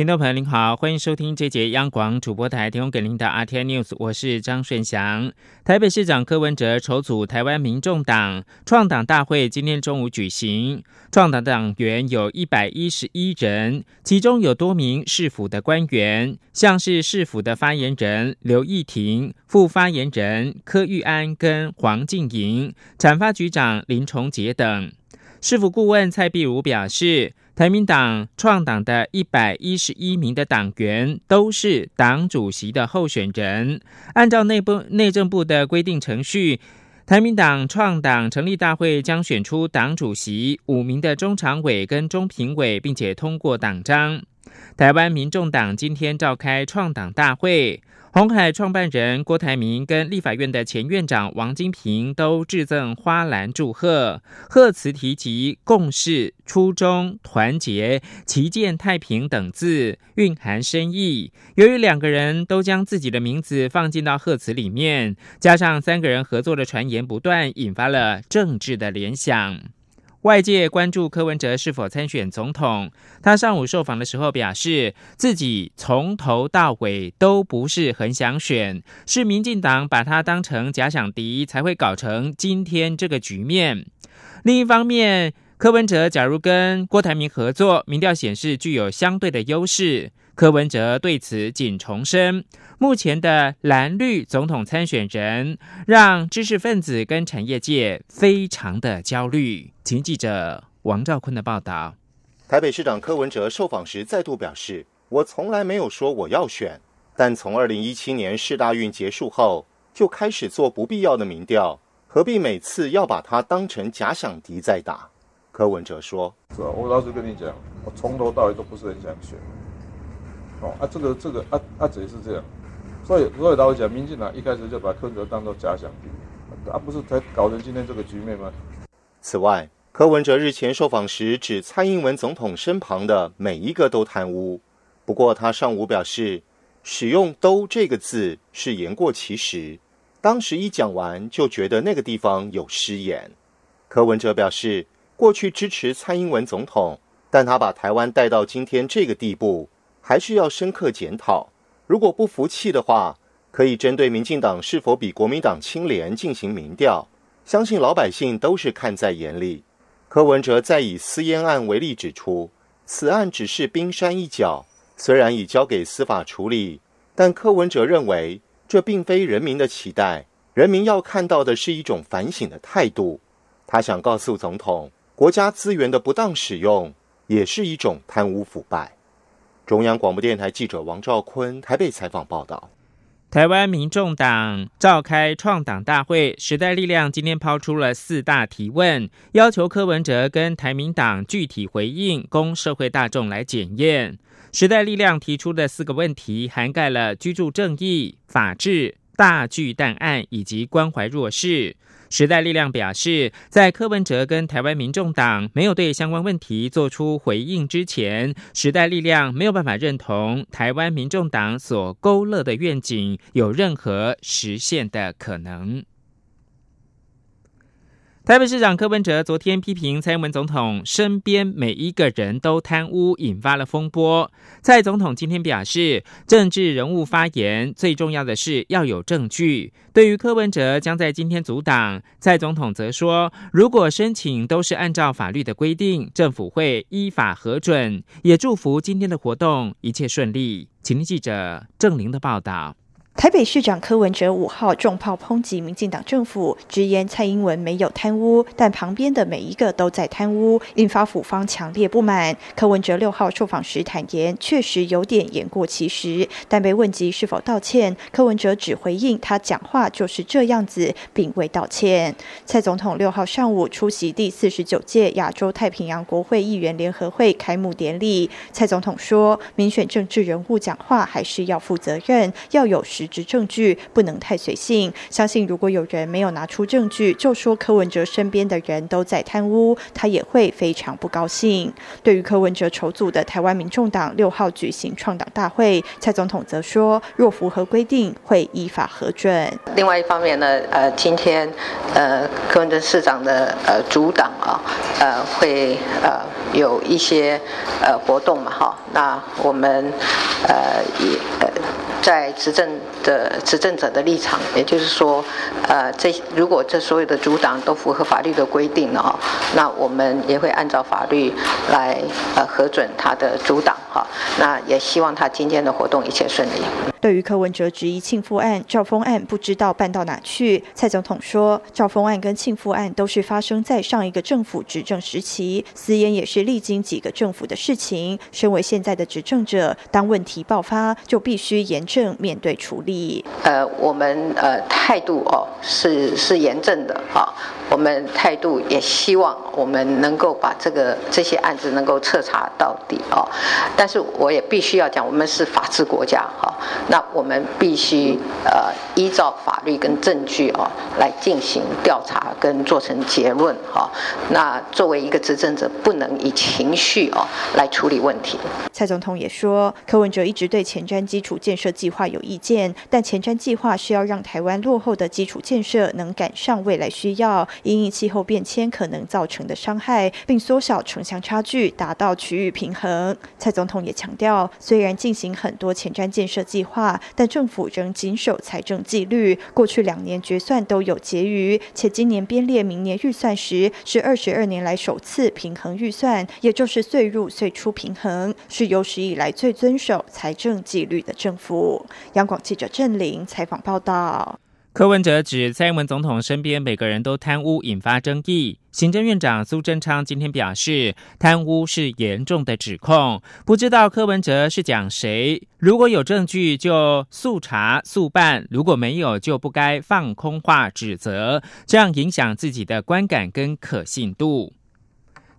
听众朋友您好，欢迎收听这节央广主播台提供给您的 RT News，我是张顺祥。台北市长柯文哲筹组台湾民众党创党大会，今天中午举行。创党党员有一百一十一人，其中有多名市府的官员，像是市府的发言人刘义婷、副发言人柯玉安跟黄静莹、产发局长林崇杰等。市府顾问蔡碧如表示。台民党创党的一百一十一名的党员都是党主席的候选人。按照内部内政部的规定程序，台民党创党成立大会将选出党主席、五名的中常委跟中评委，并且通过党章。台湾民众党今天召开创党大会。红海创办人郭台铭跟立法院的前院长王金平都致赠花篮祝贺，贺词提及共事、初衷、团结、旗舰、太平等字，蕴含深意。由于两个人都将自己的名字放进到贺词里面，加上三个人合作的传言不断，引发了政治的联想。外界关注柯文哲是否参选总统。他上午受访的时候表示，自己从头到尾都不是很想选，是民进党把他当成假想敌，才会搞成今天这个局面。另一方面，柯文哲假如跟郭台铭合作，民调显示具有相对的优势。柯文哲对此仅重申，目前的蓝绿总统参选人让知识分子跟产业界非常的焦虑。请记者王兆坤的报道。台北市长柯文哲受访时再度表示：“我从来没有说我要选，但从二零一七年市大运结束后，就开始做不必要的民调，何必每次要把它当成假想敌在打？”柯文哲说：“是啊，我老实跟你讲，我从头到尾都不是很想选。”哦啊，这个这个啊啊，只是这样，所以所以老讲，民进党一开始就把柯文哲当做假想敌，啊，不是才搞成今天这个局面吗？此外，柯文哲日前受访时指，蔡英文总统身旁的每一个都贪污。不过他上午表示，使用“都”这个字是言过其实，当时一讲完就觉得那个地方有失言。柯文哲表示，过去支持蔡英文总统，但他把台湾带到今天这个地步。还是要深刻检讨。如果不服气的话，可以针对民进党是否比国民党清廉进行民调。相信老百姓都是看在眼里。柯文哲再以私烟案为例指出，此案只是冰山一角，虽然已交给司法处理，但柯文哲认为这并非人民的期待。人民要看到的是一种反省的态度。他想告诉总统，国家资源的不当使用也是一种贪污腐败。中央广播电台记者王兆坤台北采访报道：台湾民众党召开创党大会，时代力量今天抛出了四大提问，要求柯文哲跟台民党具体回应，供社会大众来检验。时代力量提出的四个问题，涵盖了居住正义、法治、大巨蛋案以及关怀弱势。时代力量表示，在柯文哲跟台湾民众党没有对相关问题做出回应之前，时代力量没有办法认同台湾民众党所勾勒的愿景有任何实现的可能。台北市长柯文哲昨天批评蔡英文总统身边每一个人都贪污，引发了风波。蔡总统今天表示，政治人物发言最重要的是要有证据。对于柯文哲将在今天阻挡，蔡总统则说，如果申请都是按照法律的规定，政府会依法核准。也祝福今天的活动一切顺利。请听记者郑玲的报道。台北市长柯文哲五号重炮抨击民进党政府，直言蔡英文没有贪污，但旁边的每一个都在贪污，引发府方强烈不满。柯文哲六号受访时坦言，确实有点言过其实，但被问及是否道歉，柯文哲只回应他讲话就是这样子，并未道歉。蔡总统六号上午出席第四十九届亚洲太平洋国会议员联合会开幕典礼，蔡总统说，民选政治人物讲话还是要负责任，要有实。质证据，不能太随性。相信如果有人没有拿出证据，就说柯文哲身边的人都在贪污，他也会非常不高兴。对于柯文哲筹组的台湾民众党六号举行创党大会，蔡总统则说，若符合规定，会依法核准。另外一方面呢，呃，今天呃柯文哲市长的呃主党啊，呃会呃有一些呃活动嘛，哈，那我们呃也呃在执政的执政者的立场，也就是说，呃这如果这所有的阻挡都符合法律的规定呢，那我们也会按照法律来呃核准他的阻挡，哈，那也希望他今天的活动一切顺利。对于柯文哲质疑庆父案、赵峰案不知道办到哪去，蔡总统说，赵峰案跟庆父案都是发生在上一个政府执政时期，私烟也是历经几个政府的事情。身为现在的执政者，当问题爆发，就必须严正面对处理。呃，我们呃态度哦是是严正的啊，我们态度也希望我们能够把这个这些案子能够彻查到底哦。但是我也必须要讲，我们是法治国家哈。那我们必须呃依照法律跟证据哦来进行调查跟做成结论哈。那作为一个执政者，不能以情绪哦来处理问题。蔡总统也说，柯文哲一直对前瞻基础建设计划有意见，但前瞻计划是要让台湾落后的基础建设能赶上未来需要，因应气候变迁可能造成的伤害，并缩小城乡差距，达到区域平衡。蔡总统也强调，虽然进行很多前瞻建设计划。但政府仍谨守财政纪律，过去两年决算都有结余，且今年编列明年预算时是二十二年来首次平衡预算，也就是岁入岁出平衡，是有史以来最遵守财政纪律的政府。央广记者郑玲采访报道。柯文哲指蔡英文总统身边每个人都贪污，引发争议。行政院长苏贞昌今天表示，贪污是严重的指控，不知道柯文哲是讲谁。如果有证据就速查速办，如果没有就不该放空话指责，这样影响自己的观感跟可信度。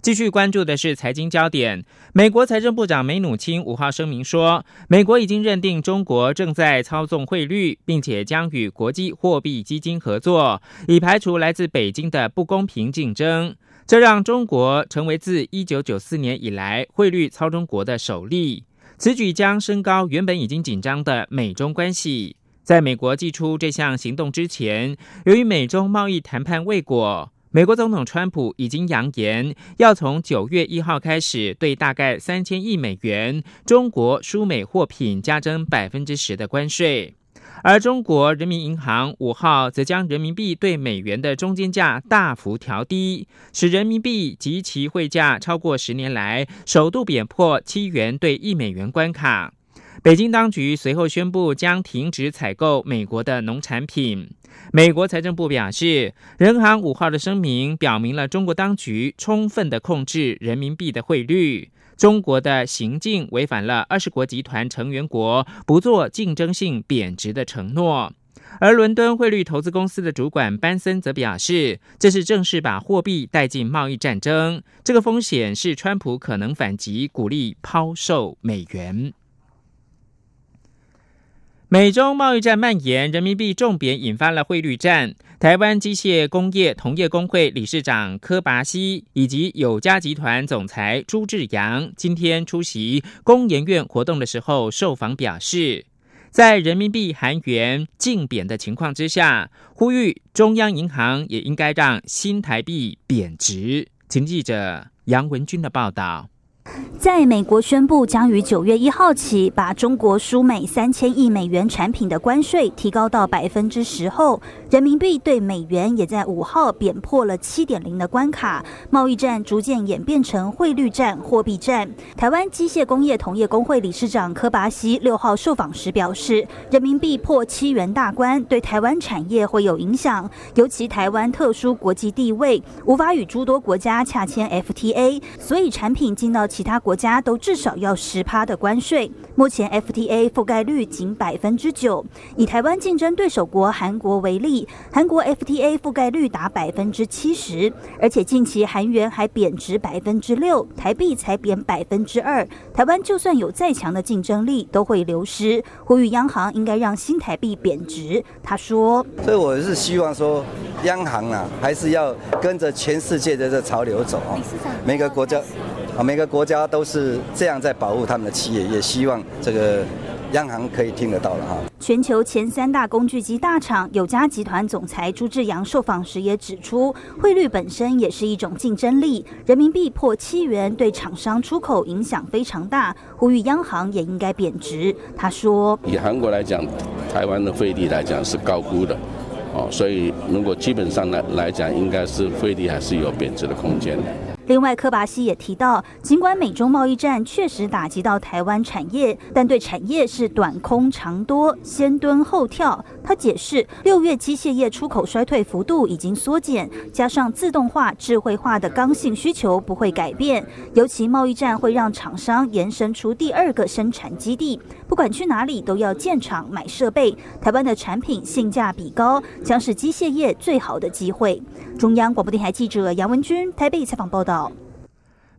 继续关注的是财经焦点。美国财政部长梅努钦五号声明说，美国已经认定中国正在操纵汇率，并且将与国际货币基金合作，以排除来自北京的不公平竞争。这让中国成为自一九九四年以来汇率操中国的首例。此举将升高原本已经紧张的美中关系。在美国祭出这项行动之前，由于美中贸易谈判未果。美国总统川普已经扬言，要从九月一号开始，对大概三千亿美元中国输美货品加征百分之十的关税。而中国人民银行五号则将人民币对美元的中间价大幅调低，使人民币及其汇价超过十年来首度贬破七元对一美元关卡。北京当局随后宣布将停止采购美国的农产品。美国财政部表示，人行五号的声明表明了中国当局充分的控制人民币的汇率，中国的行径违反了二十国集团成员国不做竞争性贬值的承诺。而伦敦汇率投资公司的主管班森则表示，这是正式把货币带进贸易战争，这个风险是川普可能反击，鼓励抛售美元。美中贸易战蔓延，人民币重贬引发了汇率战。台湾机械工业同业工会理事长柯拔西以及友家集团总裁朱志阳今天出席工研院活动的时候受访表示，在人民币韩元竞贬的情况之下，呼吁中央银行也应该让新台币贬值。请记者杨文军的报道。在美国宣布将于九月一号起把中国输美三千亿美元产品的关税提高到百分之十后，人民币对美元也在五号贬破了七点零的关卡，贸易战逐渐演变成汇率战、货币战。台湾机械工业同业工会理事长柯巴西六号受访时表示，人民币破七元大关对台湾产业会有影响，尤其台湾特殊国际地位，无法与诸多国家洽签 FTA，所以产品进到。其他国家都至少要十趴的关税。目前 FTA 覆盖率仅百分之九。以台湾竞争对手国韩国为例，韩国 FTA 覆盖率达百分之七十，而且近期韩元还贬值百分之六，台币才贬百分之二。台湾就算有再强的竞争力，都会流失。呼吁央行应该让新台币贬值。他说：“所以我是希望说，央行啊，还是要跟着全世界的这潮流走啊。每个国家啊，每个国家都是这样在保护他们的企业，也希望这个。”央行可以听得到了哈。全球前三大工具机大厂友嘉集团总裁朱志阳受访时也指出，汇率本身也是一种竞争力。人民币破七元对厂商出口影响非常大，呼吁央行也应该贬值。他说：“以韩国来讲，台湾的汇率来讲是高估的，哦，所以如果基本上来来讲，应该是汇率还是有贬值的空间的。”另外，科巴西也提到，尽管美中贸易战确实打击到台湾产业，但对产业是短空长多，先蹲后跳。他解释，六月机械业出口衰退幅度已经缩减，加上自动化、智慧化的刚性需求不会改变。尤其贸易战会让厂商延伸出第二个生产基地，不管去哪里都要建厂买设备。台湾的产品性价比高，将是机械业最好的机会。中央广播电台记者杨文君台北采访报道。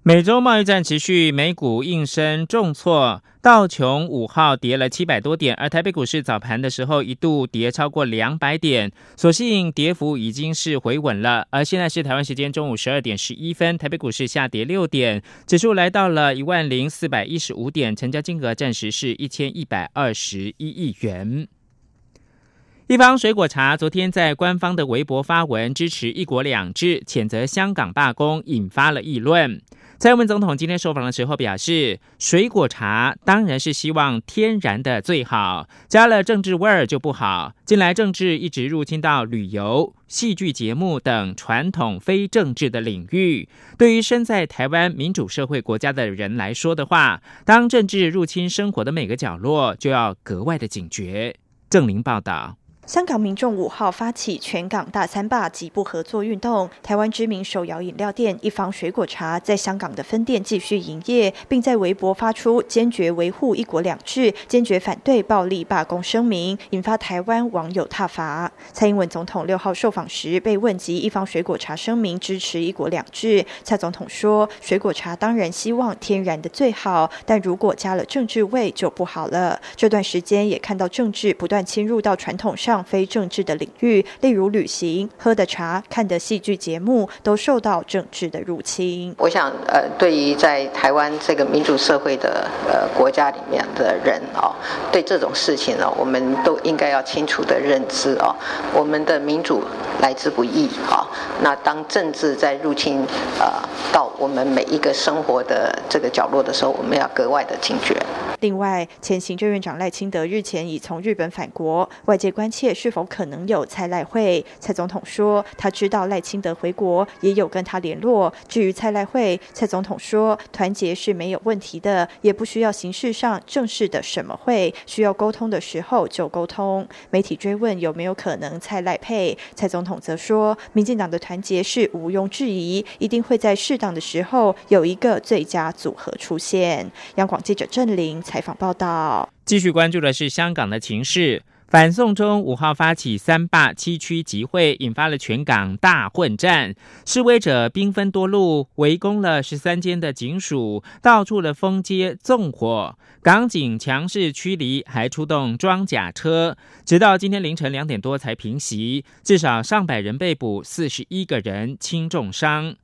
美洲贸易战持续，美股应声重挫，道琼五号跌了七百多点，而台北股市早盘的时候一度跌超过两百点，所幸跌幅已经是回稳了。而现在是台湾时间中午十二点十一分，台北股市下跌六点，指数来到了一万零四百一十五点，成交金额暂时是一千一百二十一亿元。地方水果茶昨天在官方的微博发文支持“一国两制”，谴责香港罢工，引发了议论。蔡英文总统今天受访的时候表示，水果茶当然是希望天然的最好，加了政治味儿就不好。近来政治一直入侵到旅游、戏剧节目等传统非政治的领域，对于身在台湾民主社会国家的人来说的话，当政治入侵生活的每个角落，就要格外的警觉。郑林报道。香港民众五号发起全港大三罢及不合作运动。台湾知名手摇饮料店一方水果茶在香港的分店继续营业，并在微博发出坚决维护一国两制、坚决反对暴力罢工声明，引发台湾网友挞伐。蔡英文总统六号受访时被问及一方水果茶声明支持一国两制，蔡总统说：“水果茶当然希望天然的最好，但如果加了政治味就不好了。这段时间也看到政治不断侵入到传统上。”非政治的领域，例如旅行、喝的茶、看的戏剧节目，都受到政治的入侵。我想，呃，对于在台湾这个民主社会的呃国家里面的人哦，对这种事情呢，我们都应该要清楚的认知哦。我们的民主来之不易啊。那当政治在入侵呃到我们每一个生活的这个角落的时候，我们要格外的警觉。另外，前行政院长赖清德日前已从日本返国，外界关切是否可能有蔡赖会。蔡总统说，他知道赖清德回国，也有跟他联络。至于蔡赖会，蔡总统说，团结是没有问题的，也不需要形式上正式的什么会，需要沟通的时候就沟通。媒体追问有没有可能蔡赖配，蔡总统则说，民进党的团结是毋庸置疑，一定会在适当的时候有一个最佳组合出现。央广记者郑玲。采访报道，继续关注的是香港的情势。反送中五号发起三罢七区集会，引发了全港大混战，示威者兵分多路，围攻了十三间的警署，到处的封街纵火，港警强势驱离，还出动装甲车，直到今天凌晨两点多才平息，至少上百人被捕，四十一个人轻重伤。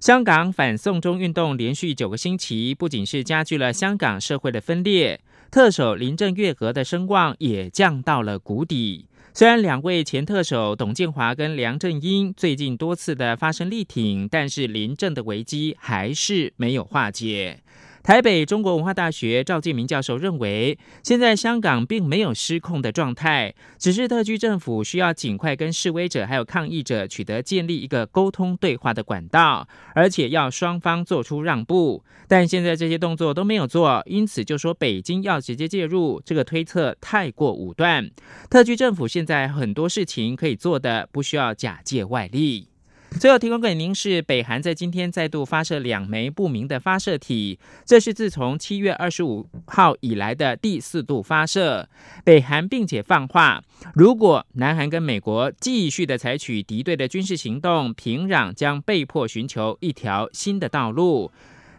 香港反送中运动连续九个星期，不仅是加剧了香港社会的分裂，特首林郑月娥的声望也降到了谷底。虽然两位前特首董建华跟梁振英最近多次的发生力挺，但是林郑的危机还是没有化解。台北中国文化大学赵建明教授认为，现在香港并没有失控的状态，只是特区政府需要尽快跟示威者还有抗议者取得建立一个沟通对话的管道，而且要双方做出让步。但现在这些动作都没有做，因此就说北京要直接介入，这个推测太过武断。特区政府现在很多事情可以做的，不需要假借外力。最后提供给您是北韩在今天再度发射两枚不明的发射体，这是自从七月二十五号以来的第四度发射。北韩并且放话，如果南韩跟美国继续的采取敌对的军事行动，平壤将被迫寻求一条新的道路。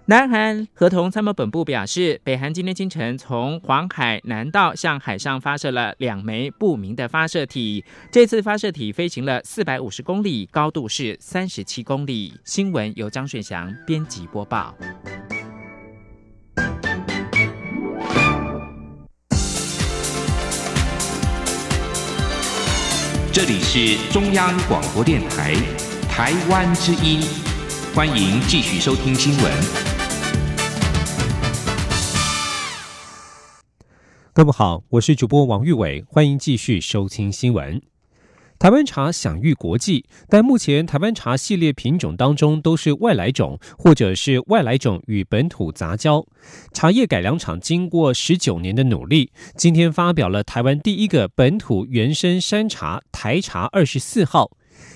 南韩合同参谋本部表示，北韩今天清晨从黄海南道向海上发射了两枚不明的发射体。这次发射体飞行了四百五十公里，高度是三十七公里。新闻由张顺祥编辑播报。这里是中央广播电台台湾之音，欢迎继续收听新闻。各位好，我是主播王玉伟，欢迎继续收听新闻。台湾茶享誉国际，但目前台湾茶系列品种当中都是外来种，或者是外来种与本土杂交。茶叶改良厂经过十九年的努力，今天发表了台湾第一个本土原生山茶台茶二十四号。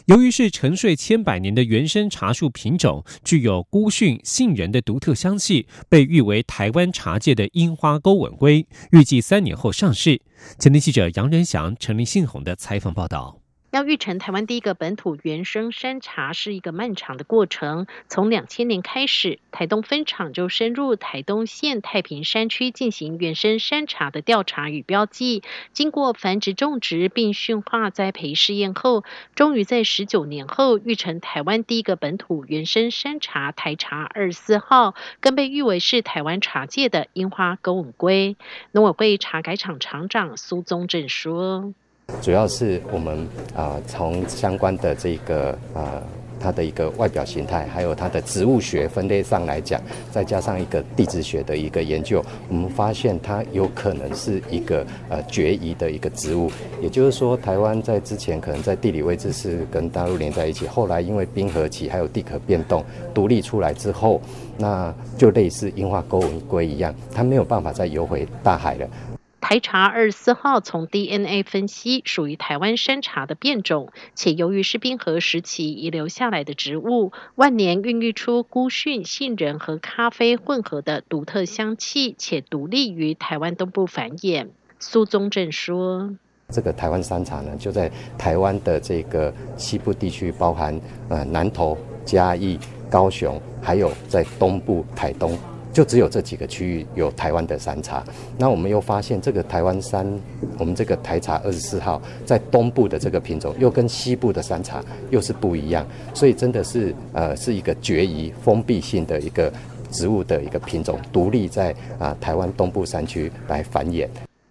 由于是沉睡千百年的原生茶树品种，具有孤逊杏仁的独特香气，被誉为台湾茶界的樱花钩吻龟。预计三年后上市。前天记者杨仁祥、陈林信宏的采访报道。要育成台湾第一个本土原生山茶是一个漫长的过程。从两千年开始，台东分厂就深入台东县太平山区进行原生山茶的调查与标记。经过繁殖种植并驯化栽培试验后，终于在十九年后育成台湾第一个本土原生山茶台茶二四号，更被誉为是台湾茶界的樱花钩吻龟。农委会茶改厂厂长苏宗正说。主要是我们啊，从相关的这个呃，它的一个外表形态，还有它的植物学分类上来讲，再加上一个地质学的一个研究，我们发现它有可能是一个呃绝移的一个植物。也就是说，台湾在之前可能在地理位置是跟大陆连在一起，后来因为冰河期还有地壳变动独立出来之后，那就类似樱花钩吻龟一样，它没有办法再游回大海了。台茶二十四号从 DNA 分析属于台湾山茶的变种，且由于是冰河时期遗留下来的植物，万年孕育出孤逊杏仁和咖啡混合的独特香气，且独立于台湾东部繁衍。苏宗正说：“这个台湾山茶呢，就在台湾的这个西部地区，包含呃南投、嘉义、高雄，还有在东部台东。”就只有这几个区域有台湾的山茶，那我们又发现这个台湾山，我们这个台茶二十四号在东部的这个品种又跟西部的山茶又是不一样，所以真的是呃是一个绝疑封闭性的一个植物的一个品种，独立在啊台湾东部山区来繁衍。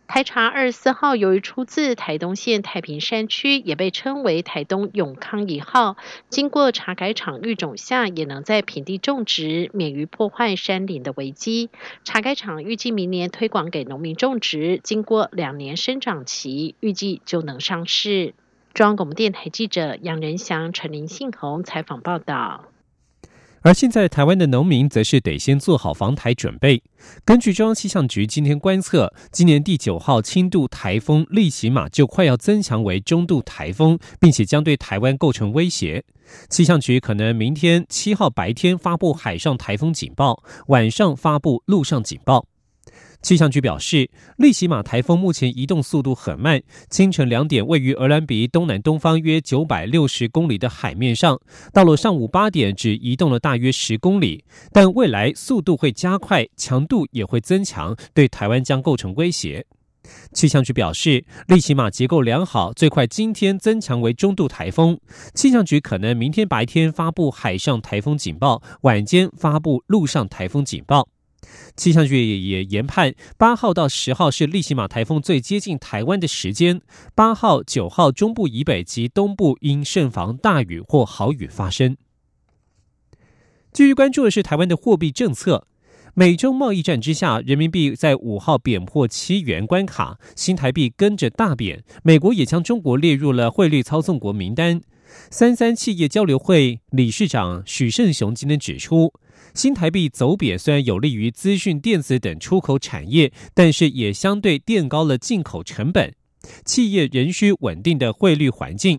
台茶二十四号由于出自台东县太平山区，也被称为台东永康一号。经过茶改厂育种下，也能在平地种植，免于破坏山林的危机。茶改厂预计明年推广给农民种植，经过两年生长期，预计就能上市。中央广播电台记者杨仁祥、陈林信宏采访报道。而现在，台湾的农民则是得先做好防台准备。根据中央气象局今天观测，今年第九号轻度台风利奇马就快要增强为中度台风，并且将对台湾构成威胁。气象局可能明天七号白天发布海上台风警报，晚上发布陆上警报。气象局表示，利奇马台风目前移动速度很慢。清晨两点，位于鹅兰比东南东方约九百六十公里的海面上；到了上午八点，只移动了大约十公里。但未来速度会加快，强度也会增强，对台湾将构成威胁。气象局表示，利奇马结构良好，最快今天增强为中度台风。气象局可能明天白天发布海上台风警报，晚间发布陆上台风警报。气象局也研判，八号到十号是利奇马台风最接近台湾的时间。八号、九号中部以北及东部应慎防大雨或豪雨发生。继续关注的是台湾的货币政策。美中贸易战之下，人民币在五号贬破七元关卡，新台币跟着大贬。美国也将中国列入了汇率操纵国名单。三三企业交流会理事长许胜雄今天指出。新台币走贬虽然有利于资讯电子等出口产业，但是也相对垫高了进口成本。企业仍需稳定的汇率环境。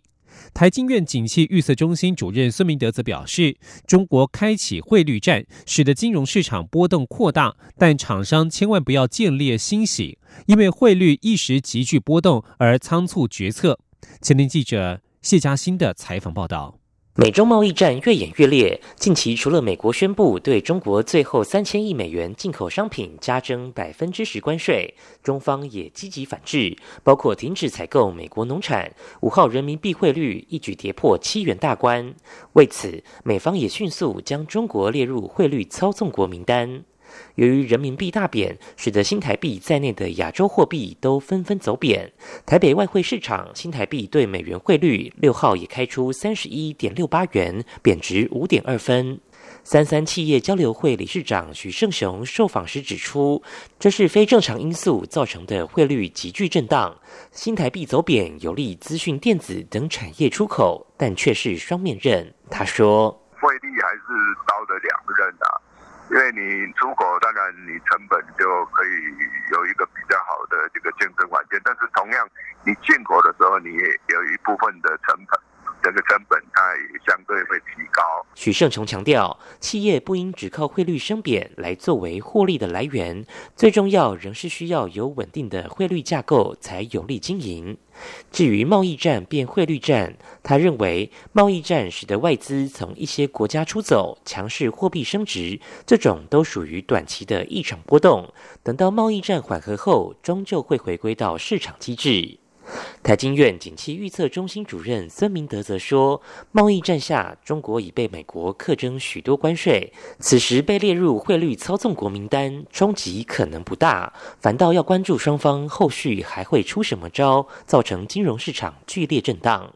台经院景气预测中心主任孙明德则表示，中国开启汇率战，使得金融市场波动扩大，但厂商千万不要见猎欣喜，因为汇率一时急剧波动而仓促决策。前天记者谢嘉欣的采访报道。美中贸易战越演越烈，近期除了美国宣布对中国最后三千亿美元进口商品加征百分之十关税，中方也积极反制，包括停止采购美国农产。五号人民币汇率一举跌破七元大关，为此，美方也迅速将中国列入汇率操纵国名单。由于人民币大贬，使得新台币在内的亚洲货币都纷纷走贬。台北外汇市场新台币对美元汇率六号也开出三十一点六八元，贬值五点二分。三三企业交流会理事长许胜雄受访时指出，这是非正常因素造成的汇率急剧震荡。新台币走贬有利资讯电子等产业出口，但却是双面刃。他说：“汇率还是刀的两刃啊。”因为你出口，当然你成本就可以有一个比较好的这个竞争环境，但是同样你进口的时候，你也有一部分的成本。这个成本它也相对会提高。许胜雄强调，企业不应只靠汇率升贬来作为获利的来源，最重要仍是需要有稳定的汇率架构才有利经营。至于贸易战变汇率战，他认为贸易战使得外资从一些国家出走，强势货币升值，这种都属于短期的异常波动。等到贸易战缓和后，终究会回归到市场机制。台经院景气预测中心主任孙明德则说，贸易战下，中国已被美国课征许多关税，此时被列入汇率操纵国名单，冲击可能不大，反倒要关注双方后续还会出什么招，造成金融市场剧烈震荡。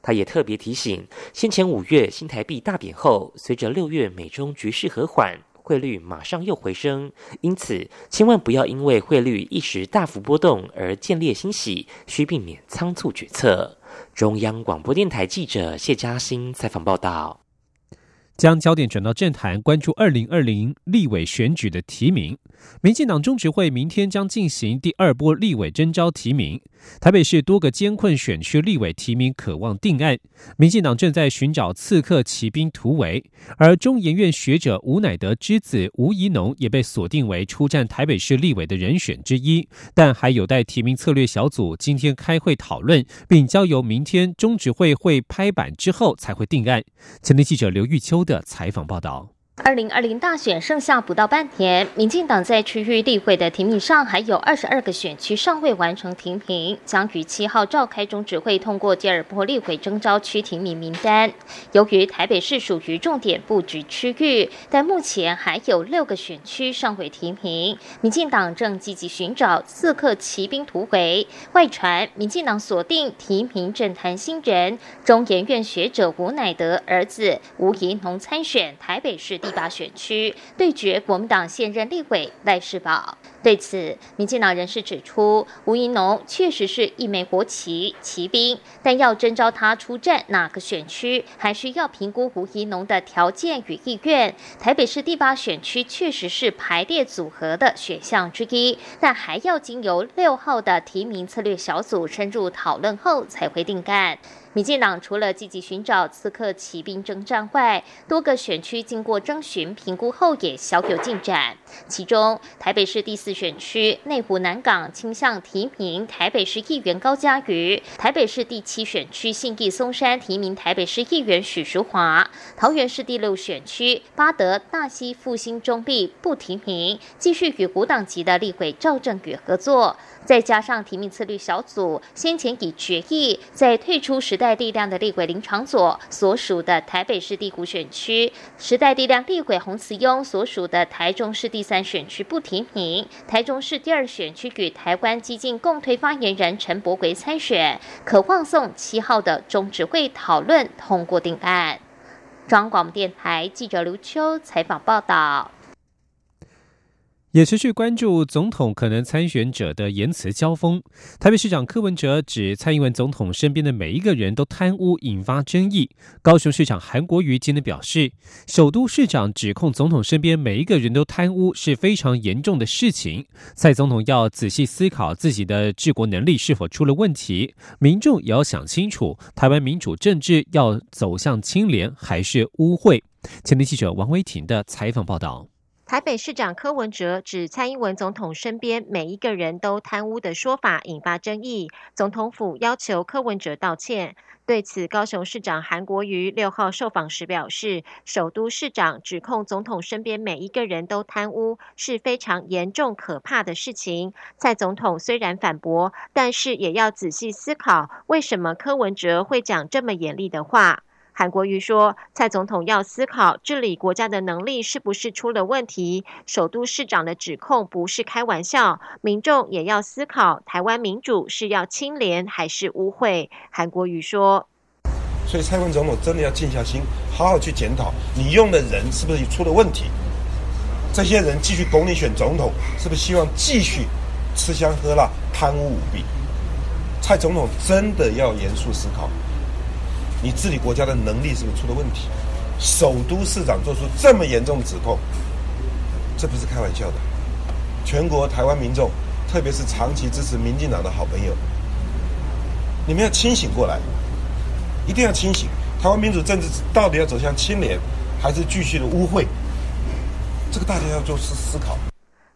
他也特别提醒，先前五月新台币大贬后，随着六月美中局势和缓。汇率马上又回升，因此千万不要因为汇率一时大幅波动而建立欣喜，需避免仓促决策。中央广播电台记者谢嘉欣采访报道。将焦点转到政坛，关注二零二零立委选举的提名。民进党中执会明天将进行第二波立委征召提名。台北市多个艰困选区立委提名渴望定案，民进党正在寻找刺客骑兵突围。而中研院学者吴乃德之子吴怡农也被锁定为出战台北市立委的人选之一，但还有待提名策略小组今天开会讨论，并交由明天中执会会拍板之后才会定案。前天记者刘玉秋的采访报道。二零二零大选剩下不到半年，民进党在区域立会的提名上还有二十二个选区尚未完成提名，将于七号召开中指会通过第二波立委征召区提名名单。由于台北市属于重点布局区域，但目前还有六个选区尚未提名，民进党正积极寻找刺客骑兵突围。外传民进党锁定提名政坛新人中研院学者吴乃德儿子吴怡农参选台北市。第八选区对决国民党现任立委赖世宝。对此，民进党人士指出，吴怡农确实是一枚国旗骑兵，但要征召他出战哪个选区，还需要评估吴怡农的条件与意愿。台北市第八选区确实是排列组合的选项之一，但还要经由六号的提名策略小组深入讨论后才会定案。民进党除了积极寻找刺客骑兵征战外，多个选区经过征询评估后也小有进展。其中，台北市第四选区内湖南港倾向提名台北市议员高嘉瑜；台北市第七选区信义松山提名台北市议员许淑华；桃园市第六选区巴德大溪复兴中立不提名，继续与无党籍的立委赵正宇合作。再加上提名策略小组先前已决议，在退出时代代力量的立委林长佐所属的台北市第五选区，时代力量立委洪慈庸所属的台中市第三选区不提名，台中市第二选区与台湾激进共推发言人陈柏奎参选，可望送七号的中指会讨论通过定案。中央广播电台记者刘秋采访报道。也持续关注总统可能参选者的言辞交锋。台北市长柯文哲指蔡英文总统身边的每一个人都贪污，引发争议。高雄市长韩国瑜今天表示，首都市长指控总统身边每一个人都贪污是非常严重的事情。蔡总统要仔细思考自己的治国能力是否出了问题，民众也要想清楚，台湾民主政治要走向清廉还是污秽。前天记者王维婷的采访报道。台北市长柯文哲指蔡英文总统身边每一个人都贪污的说法引发争议，总统府要求柯文哲道歉。对此，高雄市长韩国瑜六号受访时表示，首都市长指控总统身边每一个人都贪污是非常严重可怕的事情。蔡总统虽然反驳，但是也要仔细思考，为什么柯文哲会讲这么严厉的话。韩国瑜说：“蔡总统要思考治理国家的能力是不是出了问题。首都市长的指控不是开玩笑，民众也要思考台湾民主是要清廉还是污秽。”韩国瑜说：“所以蔡文总统真的要静下心，好好去检讨你用的人是不是出了问题。这些人继续拱你选总统，是不是希望继续吃香喝辣、贪污舞弊？蔡总统真的要严肃思考。”你治理国家的能力是不是出了问题？首都市长做出这么严重的指控，这不是开玩笑的。全国台湾民众，特别是长期支持民进党的好朋友，你们要清醒过来，一定要清醒。台湾民主政治到底要走向清廉，还是继续的污秽？这个大家要做思思考。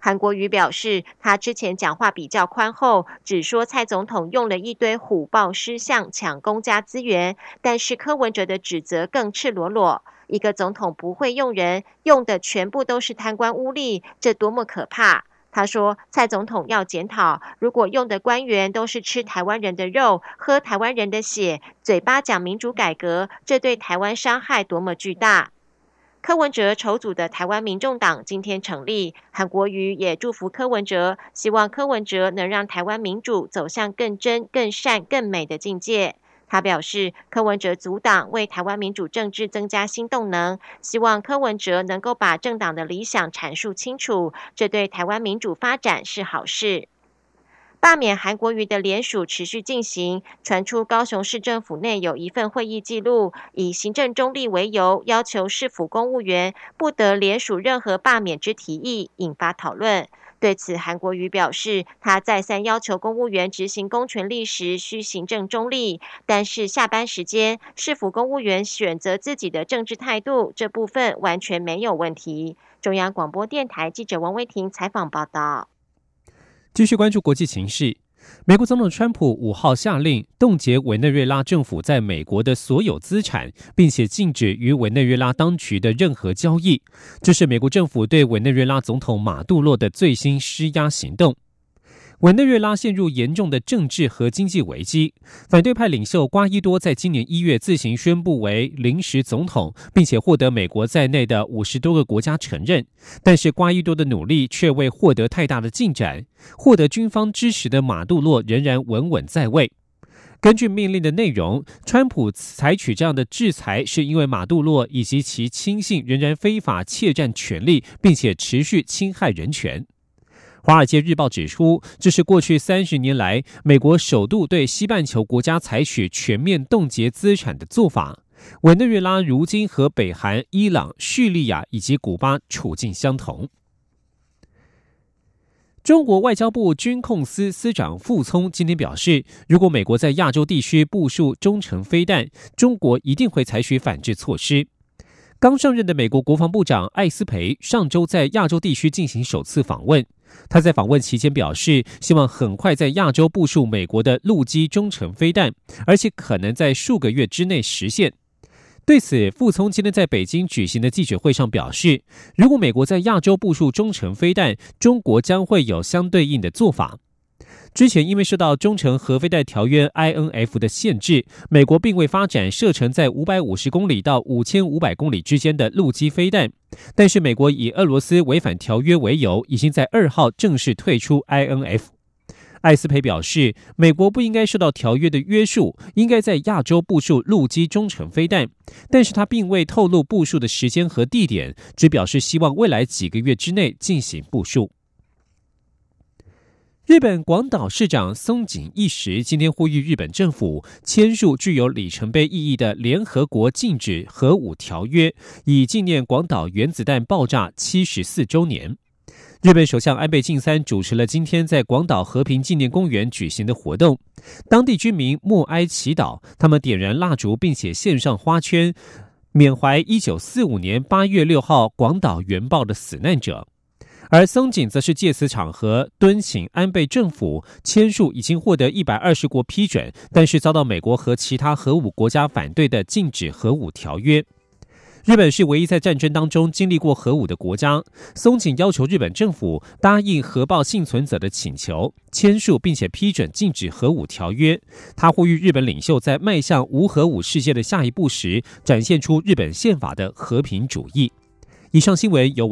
韩国瑜表示，他之前讲话比较宽厚，只说蔡总统用了一堆虎豹狮象抢公家资源，但是柯文哲的指责更赤裸裸。一个总统不会用人，用的全部都是贪官污吏，这多么可怕！他说，蔡总统要检讨，如果用的官员都是吃台湾人的肉、喝台湾人的血，嘴巴讲民主改革，这对台湾伤害多么巨大。柯文哲筹组的台湾民众党今天成立，韩国瑜也祝福柯文哲，希望柯文哲能让台湾民主走向更真、更善、更美的境界。他表示，柯文哲组党为台湾民主政治增加新动能，希望柯文哲能够把政党的理想阐述清楚，这对台湾民主发展是好事。罢免韩国瑜的联署持续进行，传出高雄市政府内有一份会议记录，以行政中立为由，要求市府公务员不得联署任何罢免之提议，引发讨论。对此，韩国瑜表示，他再三要求公务员执行公权力时需行政中立，但是下班时间市府公务员选择自己的政治态度，这部分完全没有问题。中央广播电台记者王威婷采访报道。继续关注国际形势，美国总统川普五号下令冻结委内瑞拉政府在美国的所有资产，并且禁止与委内瑞拉当局的任何交易。这是美国政府对委内瑞拉总统马杜洛的最新施压行动。委内瑞拉陷入严重的政治和经济危机。反对派领袖瓜伊多在今年一月自行宣布为临时总统，并且获得美国在内的五十多个国家承认。但是瓜伊多的努力却未获得太大的进展。获得军方支持的马杜洛仍然稳稳在位。根据命令的内容，川普采取这样的制裁，是因为马杜洛以及其亲信仍然非法窃占权力，并且持续侵害人权。《华尔街日报》指出，这是过去三十年来美国首度对西半球国家采取全面冻结资产的做法。委内瑞拉如今和北韩、伊朗、叙利亚以及古巴处境相同。中国外交部军控司司长傅聪今天表示，如果美国在亚洲地区部署中程飞弹，中国一定会采取反制措施。刚上任的美国国防部长艾斯培上周在亚洲地区进行首次访问。他在访问期间表示，希望很快在亚洲部署美国的陆基中程飞弹，而且可能在数个月之内实现。对此，傅聪今天在北京举行的记者会上表示，如果美国在亚洲部署中程飞弹，中国将会有相对应的做法。之前因为受到中程核飞弹条约 （INF） 的限制，美国并未发展射程在五百五十公里到五千五百公里之间的陆基飞弹。但是，美国以俄罗斯违反条约为由，已经在二号正式退出 INF。艾斯培表示，美国不应该受到条约的约束，应该在亚洲部署陆基中程飞弹。但是他并未透露部署的时间和地点，只表示希望未来几个月之内进行部署。日本广岛市长松井一时今天呼吁日本政府签署具有里程碑意义的联合国禁止核武条约，以纪念广岛原子弹爆炸七十四周年。日本首相安倍晋三主持了今天在广岛和平纪念公园举行的活动，当地居民默哀祈祷，他们点燃蜡烛，并且献上花圈，缅怀一九四五年八月六号广岛原爆的死难者。而松井则是借此场合敦请安倍政府签署已经获得一百二十国批准，但是遭到美国和其他核武国家反对的禁止核武条约。日本是唯一在战争当中经历过核武的国家。松井要求日本政府答应核爆幸存者的请求，签署并且批准禁止核武条约。他呼吁日本领袖在迈向无核武世界的下一步时，展现出日本宪法的和平主义。以上新闻由。